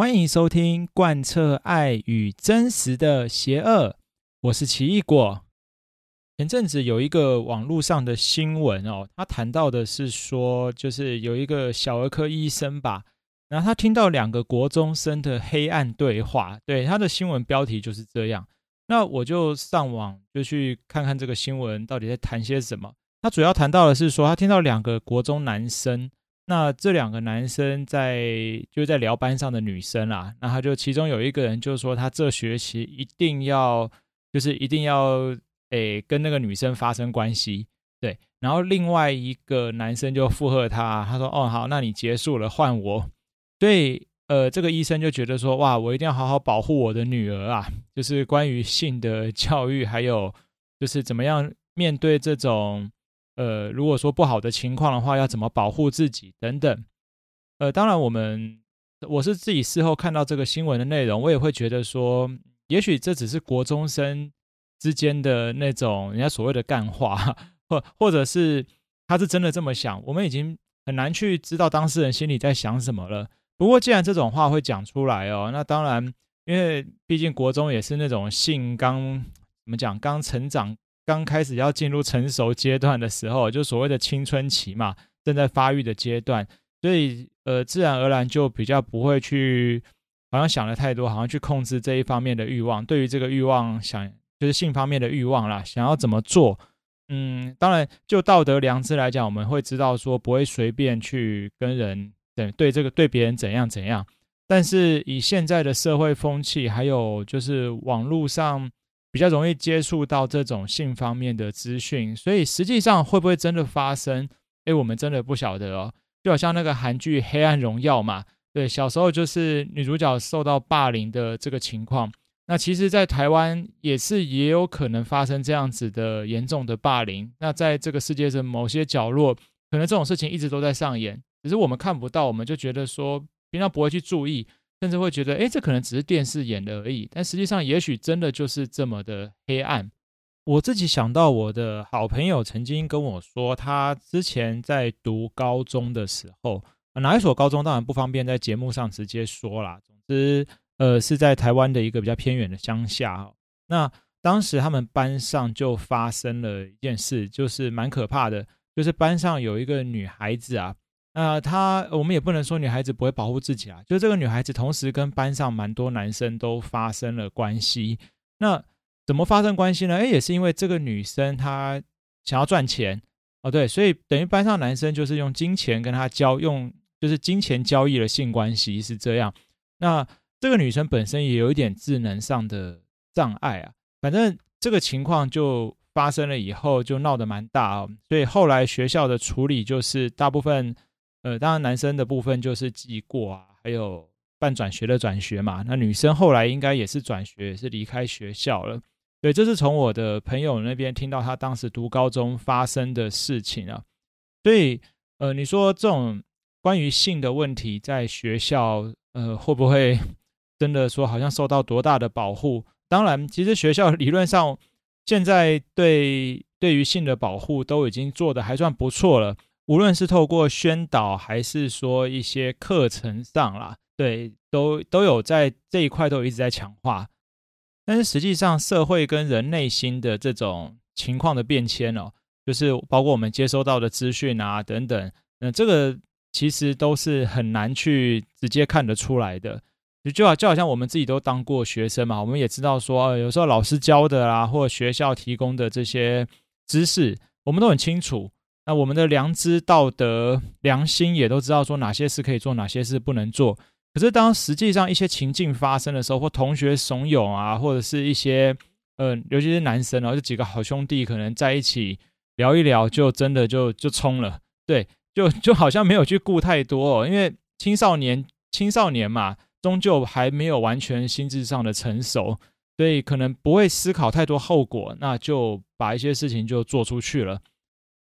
欢迎收听《贯彻爱与真实的邪恶》，我是奇异果。前阵子有一个网络上的新闻哦，他谈到的是说，就是有一个小儿科医生吧，然后他听到两个国中生的黑暗对话，对，他的新闻标题就是这样。那我就上网就去看看这个新闻到底在谈些什么。他主要谈到的是说，他听到两个国中男生。那这两个男生在就在聊班上的女生啦，那他就其中有一个人就说他这学期一定要就是一定要诶跟那个女生发生关系，对，然后另外一个男生就附和他，他说哦好，那你结束了换我，所以呃这个医生就觉得说哇我一定要好好保护我的女儿啊，就是关于性的教育，还有就是怎么样面对这种。呃，如果说不好的情况的话，要怎么保护自己等等。呃，当然，我们我是自己事后看到这个新闻的内容，我也会觉得说，也许这只是国中生之间的那种人家所谓的干话，或或者是他是真的这么想，我们已经很难去知道当事人心里在想什么了。不过，既然这种话会讲出来哦，那当然，因为毕竟国中也是那种性刚怎么讲，刚成长。刚开始要进入成熟阶段的时候，就所谓的青春期嘛，正在发育的阶段，所以呃，自然而然就比较不会去，好像想的太多，好像去控制这一方面的欲望。对于这个欲望，想就是性方面的欲望啦，想要怎么做？嗯，当然就道德良知来讲，我们会知道说不会随便去跟人对对这个对别人怎样怎样。但是以现在的社会风气，还有就是网络上。比较容易接触到这种性方面的资讯，所以实际上会不会真的发生？诶，我们真的不晓得哦。就好像那个韩剧《黑暗荣耀》嘛，对，小时候就是女主角受到霸凌的这个情况。那其实，在台湾也是也有可能发生这样子的严重的霸凌。那在这个世界的某些角落，可能这种事情一直都在上演，只是我们看不到，我们就觉得说平常不会去注意。甚至会觉得，哎，这可能只是电视演的而已。但实际上，也许真的就是这么的黑暗。我自己想到，我的好朋友曾经跟我说，他之前在读高中的时候，哪一所高中当然不方便在节目上直接说啦。总之，呃，是在台湾的一个比较偏远的乡下。那当时他们班上就发生了一件事，就是蛮可怕的，就是班上有一个女孩子啊。那、呃、他，我们也不能说女孩子不会保护自己啊。就这个女孩子，同时跟班上蛮多男生都发生了关系。那怎么发生关系呢？诶，也是因为这个女生她想要赚钱哦，对，所以等于班上男生就是用金钱跟她交，用就是金钱交易了性关系是这样。那这个女生本身也有一点智能上的障碍啊。反正这个情况就发生了以后，就闹得蛮大哦。所以后来学校的处理就是大部分。呃，当然，男生的部分就是记过啊，还有半转学的转学嘛。那女生后来应该也是转学，也是离开学校了。对，这是从我的朋友那边听到他当时读高中发生的事情啊。所以，呃，你说这种关于性的问题在学校，呃，会不会真的说好像受到多大的保护？当然，其实学校理论上现在对对于性的保护都已经做得还算不错了。无论是透过宣导，还是说一些课程上啦，对，都都有在这一块都有一直在强化。但是实际上，社会跟人内心的这种情况的变迁哦，就是包括我们接收到的资讯啊等等，那这个其实都是很难去直接看得出来的。就就好就好像我们自己都当过学生嘛，我们也知道说，有时候老师教的啦，或学校提供的这些知识，我们都很清楚。那我们的良知、道德、良心也都知道说哪些事可以做，哪些事不能做。可是当实际上一些情境发生的时候，或同学怂恿啊，或者是一些呃，尤其是男生然后，这几个好兄弟可能在一起聊一聊，就真的就就冲了。对，就就好像没有去顾太多哦，因为青少年青少年嘛，终究还没有完全心智上的成熟，所以可能不会思考太多后果，那就把一些事情就做出去了。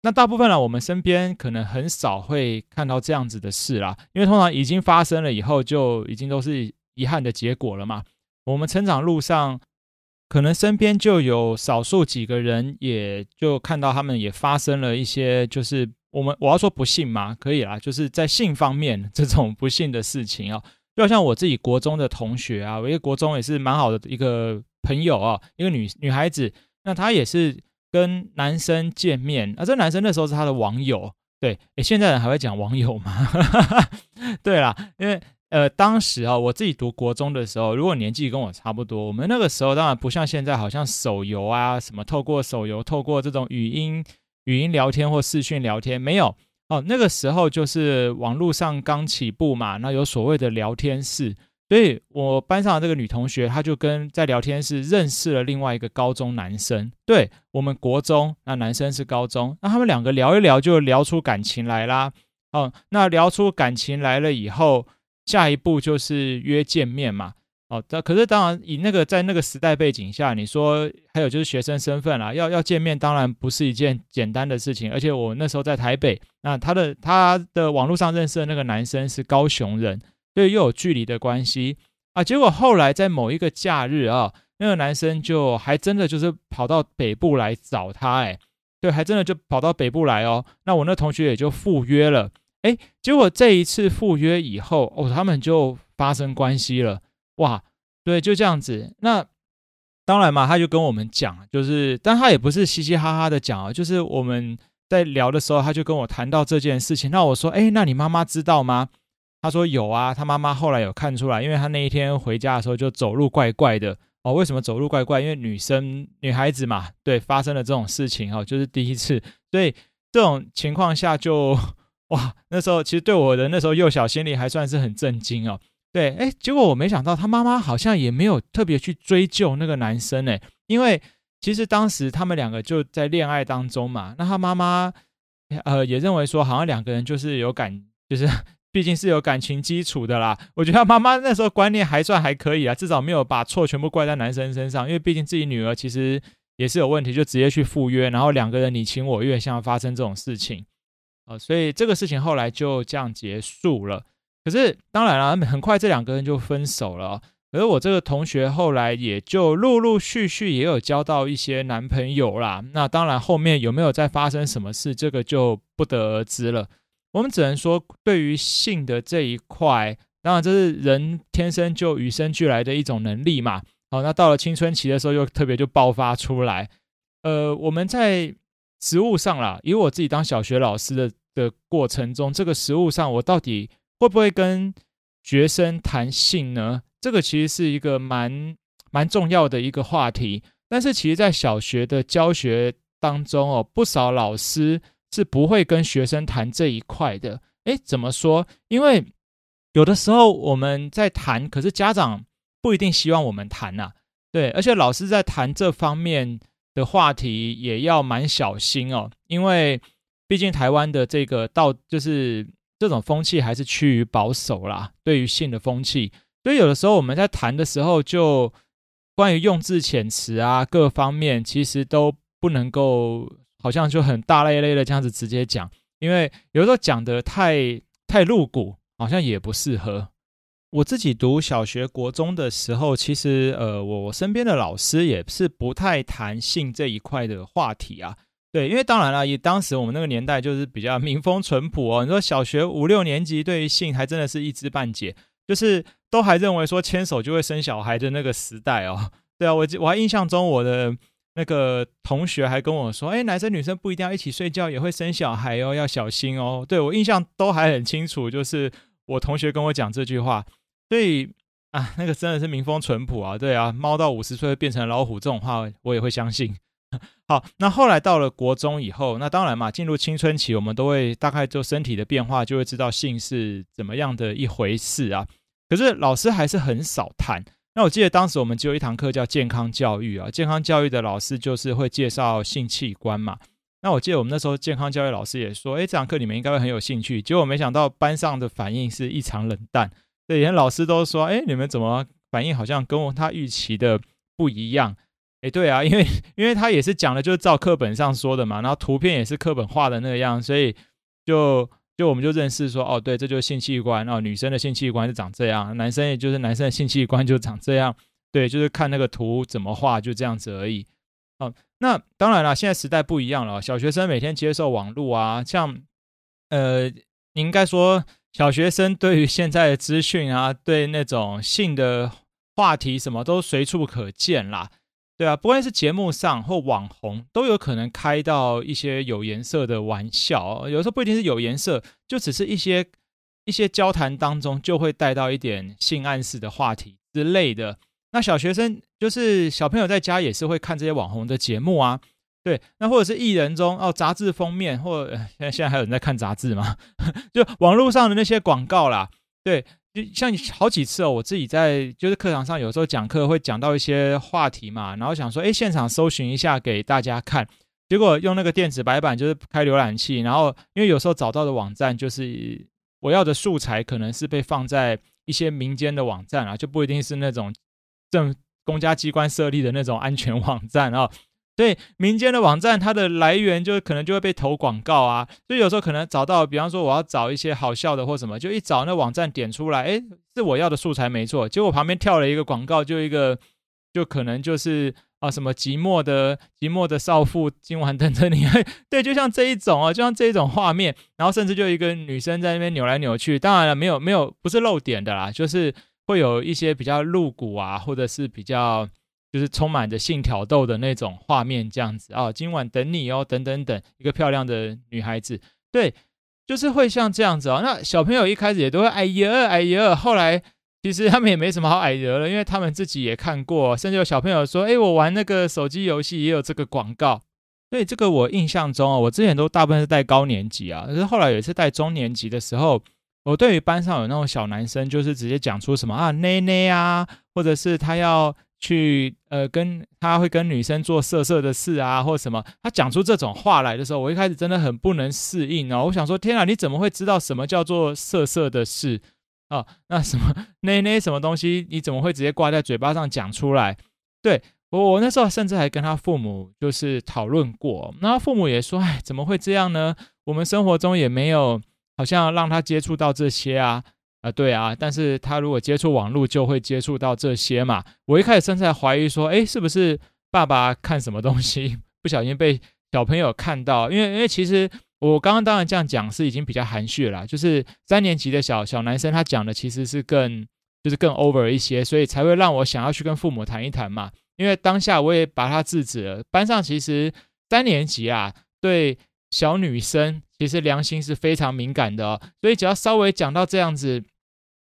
那大部分呢，我们身边可能很少会看到这样子的事啦，因为通常已经发生了以后，就已经都是遗憾的结果了嘛。我们成长路上，可能身边就有少数几个人，也就看到他们也发生了一些，就是我们我要说不幸嘛，可以啦，就是在性方面这种不幸的事情啊。就好像我自己国中的同学啊，我一个国中也是蛮好的一个朋友啊，一个女女孩子，那她也是跟男生见面，啊，这男生那时候是他的网友，对，诶，现在人还会讲网友吗？对啦，因为。呃，当时啊，我自己读国中的时候，如果年纪跟我差不多，我们那个时候当然不像现在，好像手游啊，什么透过手游，透过这种语音语音聊天或视讯聊天，没有哦。那个时候就是网络上刚起步嘛，那有所谓的聊天室，所以我班上的这个女同学，她就跟在聊天室认识了另外一个高中男生。对，我们国中，那男生是高中，那他们两个聊一聊就聊出感情来啦。哦，那聊出感情来了以后。下一步就是约见面嘛，哦，但可是当然以那个在那个时代背景下，你说还有就是学生身份啦，要要见面当然不是一件简单的事情，而且我那时候在台北，那他的他的网络上认识的那个男生是高雄人，所以又有距离的关系啊，结果后来在某一个假日啊，那个男生就还真的就是跑到北部来找他，哎，对，还真的就跑到北部来哦，那我那同学也就赴约了。哎，结果这一次赴约以后，哦，他们就发生关系了，哇，对，就这样子。那当然嘛，他就跟我们讲，就是，但他也不是嘻嘻哈哈的讲啊，就是我们在聊的时候，他就跟我谈到这件事情。那我说，哎，那你妈妈知道吗？他说有啊，他妈妈后来有看出来，因为他那一天回家的时候就走路怪怪的哦。为什么走路怪怪？因为女生女孩子嘛，对，发生了这种事情哦，就是第一次，所以这种情况下就。哇，那时候其实对我的那时候幼小心里还算是很震惊哦。对，哎，结果我没想到他妈妈好像也没有特别去追究那个男生哎，因为其实当时他们两个就在恋爱当中嘛。那他妈妈呃也认为说，好像两个人就是有感，就是毕竟是有感情基础的啦。我觉得他妈妈那时候观念还算还可以啊，至少没有把错全部怪在男生身上，因为毕竟自己女儿其实也是有问题，就直接去赴约，然后两个人你情我愿，像发生这种事情。呃，所以这个事情后来就这样结束了。可是当然了，很快这两个人就分手了。而我这个同学后来也就陆陆续续也有交到一些男朋友啦。那当然后面有没有再发生什么事，这个就不得而知了。我们只能说，对于性的这一块，当然这是人天生就与生俱来的一种能力嘛。好，那到了青春期的时候，又特别就爆发出来。呃，我们在。实务上啦，以我自己当小学老师的的过程中，这个实务上我到底会不会跟学生谈性呢？这个其实是一个蛮蛮重要的一个话题。但是其实，在小学的教学当中哦，不少老师是不会跟学生谈这一块的。诶，怎么说？因为有的时候我们在谈，可是家长不一定希望我们谈呐。对，而且老师在谈这方面。的话题也要蛮小心哦，因为毕竟台湾的这个道就是这种风气还是趋于保守啦，对于性的风气，所以有的时候我们在谈的时候，就关于用字遣词啊各方面，其实都不能够好像就很大咧咧的这样子直接讲，因为有时候讲得太太露骨，好像也不适合。我自己读小学、国中的时候，其实呃，我身边的老师也是不太谈性这一块的话题啊。对，因为当然了，以当时我们那个年代就是比较民风淳朴哦。你说小学五六年级对于性还真的是一知半解，就是都还认为说牵手就会生小孩的那个时代哦。对啊，我我还印象中我的那个同学还跟我说，哎，男生女生不一定要一起睡觉，也会生小孩哦，要小心哦。对，我印象都还很清楚，就是我同学跟我讲这句话。所以啊，那个真的是民风淳朴啊，对啊，猫到五十岁会变成老虎这种话，我也会相信。好，那后来到了国中以后，那当然嘛，进入青春期，我们都会大概就身体的变化，就会知道性是怎么样的一回事啊。可是老师还是很少谈。那我记得当时我们只有一堂课叫健康教育啊，健康教育的老师就是会介绍性器官嘛。那我记得我们那时候健康教育老师也说，诶，这堂课你们应该会很有兴趣。结果没想到班上的反应是异常冷淡。对，连老师都说：“哎，你们怎么反应好像跟我他预期的不一样？”哎，对啊，因为因为他也是讲的，就是照课本上说的嘛，然后图片也是课本画的那个样，所以就就我们就认识说：“哦，对，这就是性器官哦，女生的性器官是长这样，男生也就是男生的性器官就长这样。”对，就是看那个图怎么画，就这样子而已。哦，那当然了，现在时代不一样了，小学生每天接受网络啊，像呃，你应该说。小学生对于现在的资讯啊，对那种性的话题什么都随处可见啦，对啊，不管是节目上或网红，都有可能开到一些有颜色的玩笑，有时候不一定是有颜色，就只是一些一些交谈当中就会带到一点性暗示的话题之类的。那小学生就是小朋友在家也是会看这些网红的节目啊。对，那或者是艺人中哦，杂志封面，或现在现在还有人在看杂志吗？就网络上的那些广告啦，对，就像好几次哦，我自己在就是课堂上有时候讲课会讲到一些话题嘛，然后想说，哎，现场搜寻一下给大家看，结果用那个电子白板就是开浏览器，然后因为有时候找到的网站就是我要的素材可能是被放在一些民间的网站啊，就不一定是那种政公家机关设立的那种安全 网站啊。对民间的网站，它的来源就可能就会被投广告啊，所以有时候可能找到，比方说我要找一些好笑的或什么，就一找那网站点出来，哎，是我要的素材没错，结果旁边跳了一个广告，就一个，就可能就是啊什么寂寞的寂寞的少妇今晚等着你，对，就像这一种啊，就像这一种画面，然后甚至就一个女生在那边扭来扭去，当然了，没有没有不是露点的啦，就是会有一些比较露骨啊，或者是比较。就是充满着性挑逗的那种画面，这样子啊、今晚等你哦，等等等，一个漂亮的女孩子，对，就是会像这样子哦。那小朋友一开始也都会哎呀哎呀，后来其实他们也没什么好哎呀了，因为他们自己也看过，甚至有小朋友说，哎，我玩那个手机游戏也有这个广告。所以这个我印象中哦，我之前都大部分是带高年级啊，可是后来有一次带中年级的时候，我对于班上有那种小男生，就是直接讲出什么啊内内啊，或者是他要。去呃，跟他会跟女生做色色的事啊，或什么？他讲出这种话来的时候，我一开始真的很不能适应哦。我想说，天啊，你怎么会知道什么叫做色色的事啊？那什么那那什么东西，你怎么会直接挂在嘴巴上讲出来？对，我，我那时候甚至还跟他父母就是讨论过，那父母也说，哎，怎么会这样呢？我们生活中也没有好像让他接触到这些啊。啊，对啊，但是他如果接触网络，就会接触到这些嘛。我一开始甚至怀疑说，诶，是不是爸爸看什么东西，不小心被小朋友看到？因为，因为其实我刚刚当然这样讲是已经比较含蓄了，就是三年级的小小男生他讲的其实是更就是更 over 一些，所以才会让我想要去跟父母谈一谈嘛。因为当下我也把他制止了。班上其实三年级啊，对小女生其实良心是非常敏感的哦，所以只要稍微讲到这样子。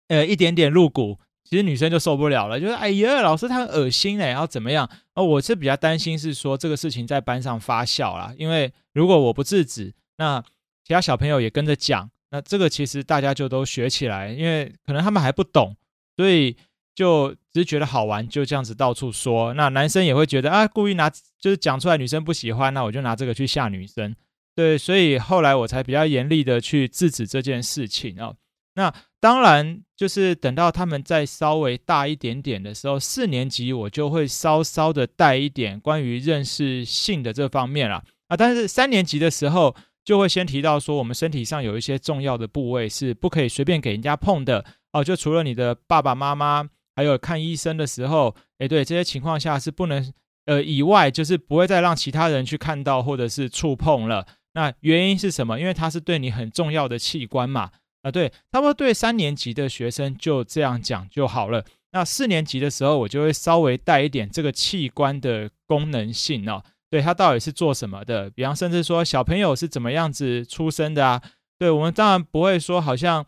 呃，一点点露骨，其实女生就受不了了，就是哎呀，老师他很恶心哎，然后怎么样？哦，我是比较担心是说这个事情在班上发酵啦，因为如果我不制止，那其他小朋友也跟着讲，那这个其实大家就都学起来，因为可能他们还不懂，所以就只是觉得好玩，就这样子到处说。那男生也会觉得啊，故意拿就是讲出来，女生不喜欢，那我就拿这个去吓女生。对，所以后来我才比较严厉的去制止这件事情哦。那当然，就是等到他们再稍微大一点点的时候，四年级我就会稍稍的带一点关于认识性的这方面了啊。但是三年级的时候，就会先提到说，我们身体上有一些重要的部位是不可以随便给人家碰的哦。就除了你的爸爸妈妈，还有看医生的时候，诶，对，这些情况下是不能呃以外，就是不会再让其他人去看到或者是触碰了。那原因是什么？因为它是对你很重要的器官嘛。啊，对，差不多对三年级的学生就这样讲就好了。那四年级的时候，我就会稍微带一点这个器官的功能性哦，对，它到底是做什么的？比方甚至说小朋友是怎么样子出生的啊？对，我们当然不会说好像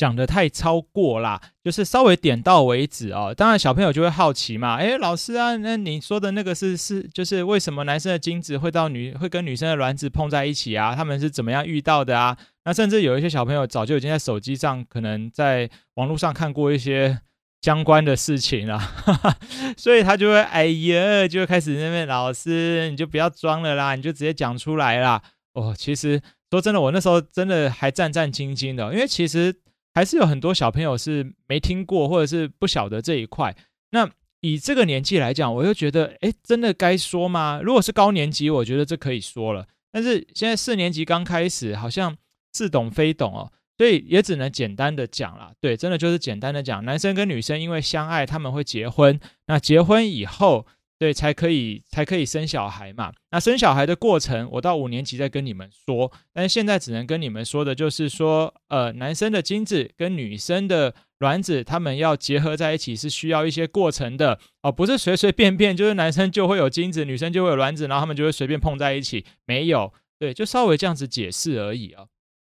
讲得太超过啦，就是稍微点到为止哦。当然小朋友就会好奇嘛，诶，老师啊，那你说的那个是是就是为什么男生的精子会到女会跟女生的卵子碰在一起啊？他们是怎么样遇到的啊？那甚至有一些小朋友早就已经在手机上，可能在网络上看过一些相关的事情了，哈哈，所以他就会哎呀，就会开始那边老师，你就不要装了啦，你就直接讲出来啦。哦，其实说真的，我那时候真的还战战兢兢的，因为其实还是有很多小朋友是没听过或者是不晓得这一块。那以这个年纪来讲，我又觉得，哎，真的该说吗？如果是高年级，我觉得这可以说了，但是现在四年级刚开始，好像。似懂非懂哦，所以也只能简单的讲了。对，真的就是简单的讲，男生跟女生因为相爱，他们会结婚。那结婚以后，对，才可以才可以生小孩嘛。那生小孩的过程，我到五年级再跟你们说。但是现在只能跟你们说的就是说，呃，男生的精子跟女生的卵子，他们要结合在一起是需要一些过程的哦，不是随随便便就是男生就会有精子，女生就会有卵子，然后他们就会随便碰在一起，没有。对，就稍微这样子解释而已啊。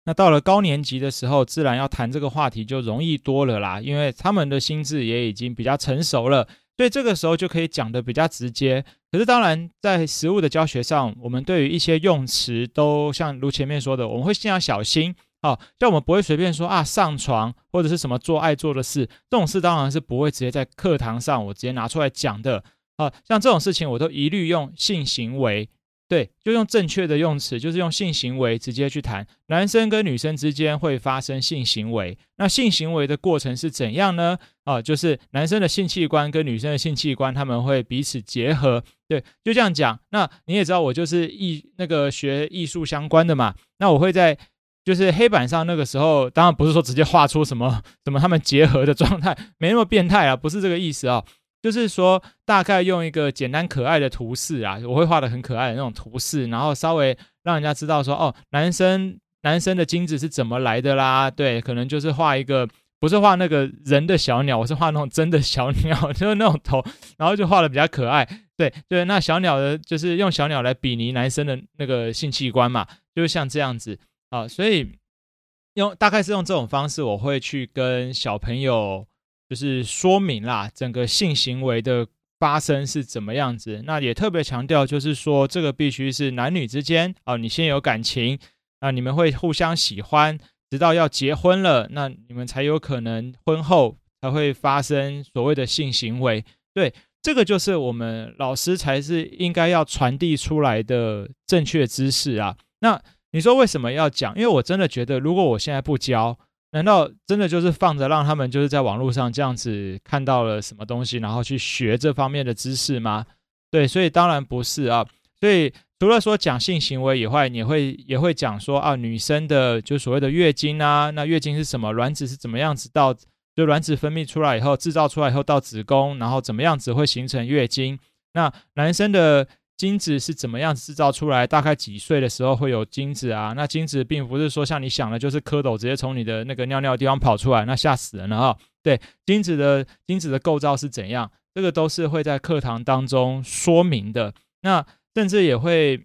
那到了高年级的时候，自然要谈这个话题就容易多了啦，因为他们的心智也已经比较成熟了。所以这个时候就可以讲的比较直接，可是当然在实物的教学上，我们对于一些用词都像如前面说的，我们会尽量小心啊，像我们不会随便说啊上床或者是什么做爱做的事，这种事当然是不会直接在课堂上我直接拿出来讲的啊，像这种事情我都一律用性行为。对，就用正确的用词，就是用性行为直接去谈。男生跟女生之间会发生性行为，那性行为的过程是怎样呢？啊，就是男生的性器官跟女生的性器官，他们会彼此结合。对，就这样讲。那你也知道，我就是艺那个学艺术相关的嘛。那我会在就是黑板上那个时候，当然不是说直接画出什么什么他们结合的状态，没那么变态啊，不是这个意思啊。就是说，大概用一个简单可爱的图示啊，我会画的很可爱的那种图示，然后稍微让人家知道说，哦，男生男生的精子是怎么来的啦？对，可能就是画一个，不是画那个人的小鸟，我是画那种真的小鸟，就是那种头，然后就画的比较可爱。对对，那小鸟的，就是用小鸟来比拟男生的那个性器官嘛，就是像这样子啊，所以用大概是用这种方式，我会去跟小朋友。就是说明啦，整个性行为的发生是怎么样子。那也特别强调，就是说这个必须是男女之间啊，你先有感情啊，你们会互相喜欢，直到要结婚了，那你们才有可能婚后才会发生所谓的性行为。对，这个就是我们老师才是应该要传递出来的正确知识啊。那你说为什么要讲？因为我真的觉得，如果我现在不教，难道真的就是放着让他们就是在网络上这样子看到了什么东西，然后去学这方面的知识吗？对，所以当然不是啊。所以除了说讲性行为以外，你会也会讲说啊，女生的就所谓的月经啊，那月经是什么？卵子是怎么样子到就卵子分泌出来以后，制造出来以后到子宫，然后怎么样子会形成月经？那男生的。精子是怎么样制造出来？大概几岁的时候会有精子啊？那精子并不是说像你想的，就是蝌蚪直接从你的那个尿尿的地方跑出来，那吓死人了啊！对，精子的精子的构造是怎样？这个都是会在课堂当中说明的。那甚至也会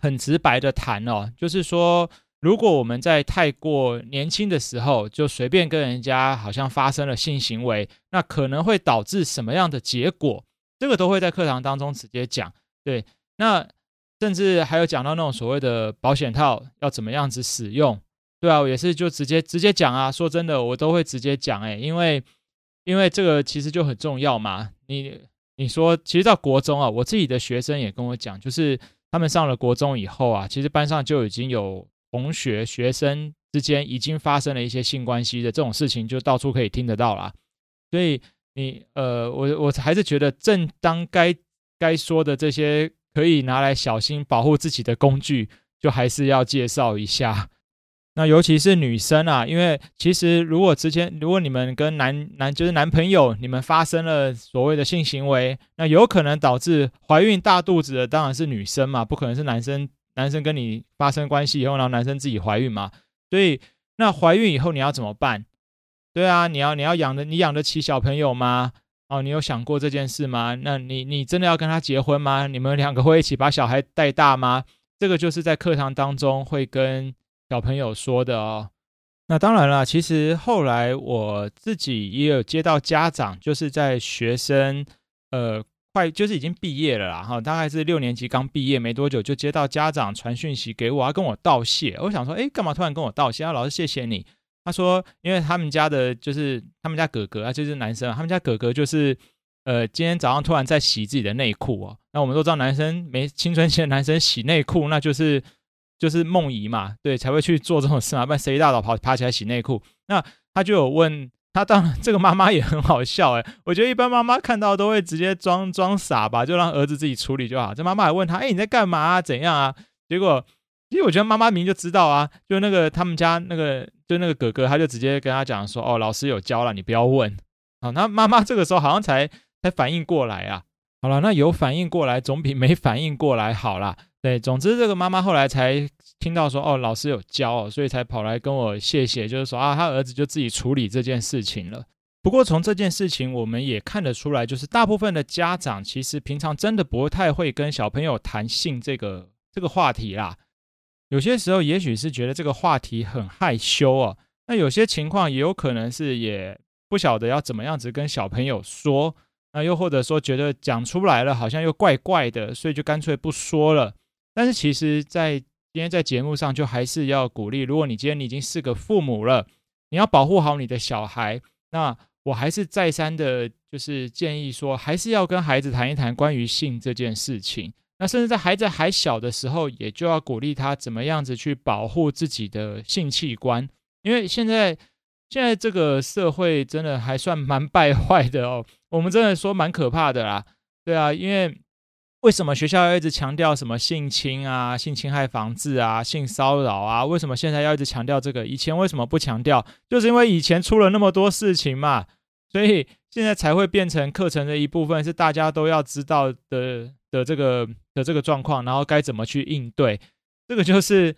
很直白的谈哦，就是说，如果我们在太过年轻的时候就随便跟人家好像发生了性行为，那可能会导致什么样的结果？这个都会在课堂当中直接讲。对，那甚至还有讲到那种所谓的保险套要怎么样子使用，对啊，我也是就直接直接讲啊。说真的，我都会直接讲，哎，因为因为这个其实就很重要嘛。你你说，其实到国中啊，我自己的学生也跟我讲，就是他们上了国中以后啊，其实班上就已经有同学学生之间已经发生了一些性关系的这种事情，就到处可以听得到啦。所以你呃，我我还是觉得正当该。该说的这些可以拿来小心保护自己的工具，就还是要介绍一下。那尤其是女生啊，因为其实如果之前如果你们跟男男就是男朋友，你们发生了所谓的性行为，那有可能导致怀孕大肚子的当然是女生嘛，不可能是男生。男生跟你发生关系以后，然后男生自己怀孕嘛。所以那怀孕以后你要怎么办？对啊，你要你要养的，你养得起小朋友吗？哦，你有想过这件事吗？那你你真的要跟他结婚吗？你们两个会一起把小孩带大吗？这个就是在课堂当中会跟小朋友说的哦。那当然了，其实后来我自己也有接到家长，就是在学生呃快就是已经毕业了啦，哈，大概是六年级刚毕业没多久，就接到家长传讯息给我，要跟我道谢。我想说，诶，干嘛突然跟我道谢啊？老师，谢谢你。他说：“因为他们家的，就是他们家哥哥啊，就是男生，他们家哥哥就是，呃，今天早上突然在洗自己的内裤哦。那我们都知道，男生没青春期的男生洗内裤，那就是就是梦遗嘛，对，才会去做这种事嘛，不然谁一大早跑爬起来洗内裤？那他就有问他，当然这个妈妈也很好笑诶，我觉得一般妈妈看到都会直接装装傻吧，就让儿子自己处理就好。这妈妈还问他，哎，你在干嘛啊？怎样啊？结果。”其实我觉得妈妈明明就知道啊，就那个他们家那个就那个哥哥，他就直接跟他讲说：“哦，老师有教了，你不要问。”好，那妈妈这个时候好像才才反应过来啊，好了，那有反应过来总比没反应过来好啦。对，总之这个妈妈后来才听到说，哦，老师有教，所以才跑来跟我谢谢，就是说啊，他儿子就自己处理这件事情了。不过从这件事情我们也看得出来，就是大部分的家长其实平常真的不太会跟小朋友谈性这个这个话题啦。有些时候也许是觉得这个话题很害羞哦。那有些情况也有可能是也不晓得要怎么样子跟小朋友说，那又或者说觉得讲出来了好像又怪怪的，所以就干脆不说了。但是其实，在今天在节目上就还是要鼓励，如果你今天你已经是个父母了，你要保护好你的小孩，那我还是再三的，就是建议说，还是要跟孩子谈一谈关于性这件事情。那甚至在孩子还小的时候，也就要鼓励他怎么样子去保护自己的性器官。因为现在现在这个社会真的还算蛮败坏的哦，我们真的说蛮可怕的啦，对啊，因为为什么学校要一直强调什么性侵啊、性侵害防治啊、性骚扰啊？为什么现在要一直强调这个？以前为什么不强调？就是因为以前出了那么多事情嘛，所以现在才会变成课程的一部分，是大家都要知道的的这个的这个状况，然后该怎么去应对。这个就是。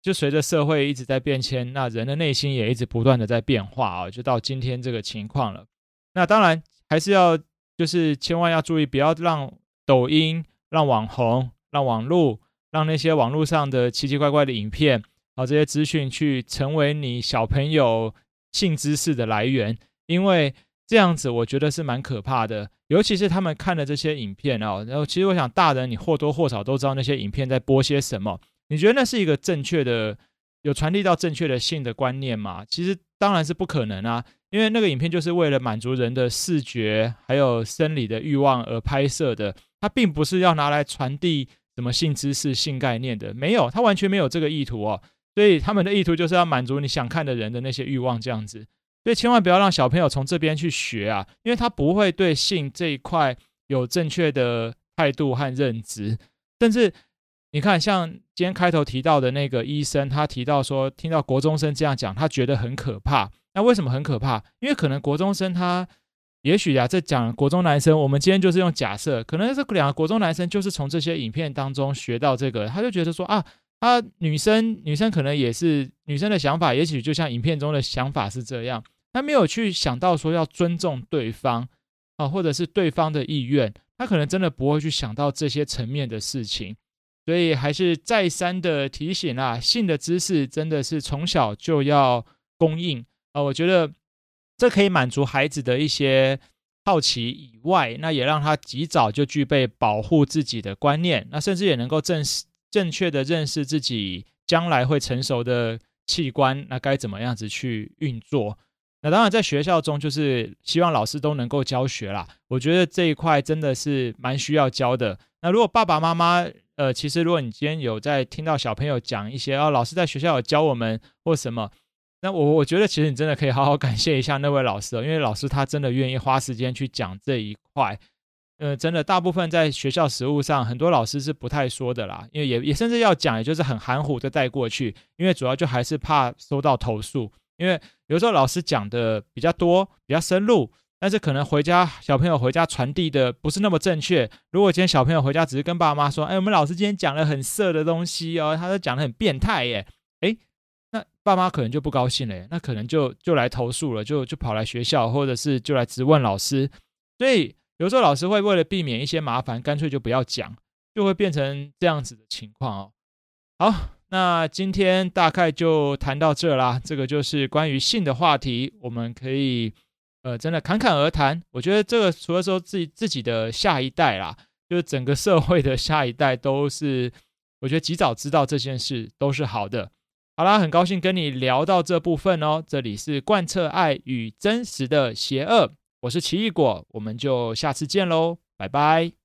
就随着社会一直在变迁，那人的内心也一直不断的在变化啊，就到今天这个情况了。那当然还是要，就是千万要注意，不要让抖音、让网红、让网络、让那些网络上的奇奇怪怪的影片啊，这些资讯去成为你小朋友性知识的来源，因为这样子我觉得是蛮可怕的。尤其是他们看的这些影片啊，然后其实我想大人你或多或少都知道那些影片在播些什么。你觉得那是一个正确的，有传递到正确的性的观念吗？其实当然是不可能啊，因为那个影片就是为了满足人的视觉还有生理的欲望而拍摄的，它并不是要拿来传递什么性知识、性概念的，没有，它完全没有这个意图哦。所以他们的意图就是要满足你想看的人的那些欲望，这样子。所以千万不要让小朋友从这边去学啊，因为他不会对性这一块有正确的态度和认知，甚至。你看，像今天开头提到的那个医生，他提到说，听到国中生这样讲，他觉得很可怕。那为什么很可怕？因为可能国中生他，也许呀，这讲国中男生，我们今天就是用假设，可能这两个国中男生就是从这些影片当中学到这个，他就觉得说啊，他女生女生可能也是女生的想法，也许就像影片中的想法是这样，他没有去想到说要尊重对方啊，或者是对方的意愿，他可能真的不会去想到这些层面的事情。所以还是再三的提醒啊，性的知识真的是从小就要供应啊。我觉得这可以满足孩子的一些好奇以外，那也让他及早就具备保护自己的观念，那甚至也能够正正确的认识自己将来会成熟的器官，那该怎么样子去运作。那当然在学校中就是希望老师都能够教学啦。我觉得这一块真的是蛮需要教的。那如果爸爸妈妈，呃，其实如果你今天有在听到小朋友讲一些啊，老师在学校有教我们或什么，那我我觉得其实你真的可以好好感谢一下那位老师哦，因为老师他真的愿意花时间去讲这一块。呃，真的大部分在学校实务上，很多老师是不太说的啦，因为也也甚至要讲，也就是很含糊的带过去，因为主要就还是怕收到投诉，因为有时候老师讲的比较多，比较深入。但是可能回家小朋友回家传递的不是那么正确。如果今天小朋友回家只是跟爸妈说：“哎，我们老师今天讲了很色的东西哦，他都讲的很变态耶。”哎，那爸妈可能就不高兴了，那可能就就来投诉了，就就跑来学校，或者是就来质问老师。所以有时候老师会为了避免一些麻烦，干脆就不要讲，就会变成这样子的情况哦。好，那今天大概就谈到这啦。这个就是关于性的话题，我们可以。呃，真的侃侃而谈，我觉得这个除了说自己自己的下一代啦，就是整个社会的下一代都是，我觉得及早知道这件事都是好的。好啦，很高兴跟你聊到这部分哦。这里是贯彻爱与真实的邪恶，我是奇异果，我们就下次见喽，拜拜。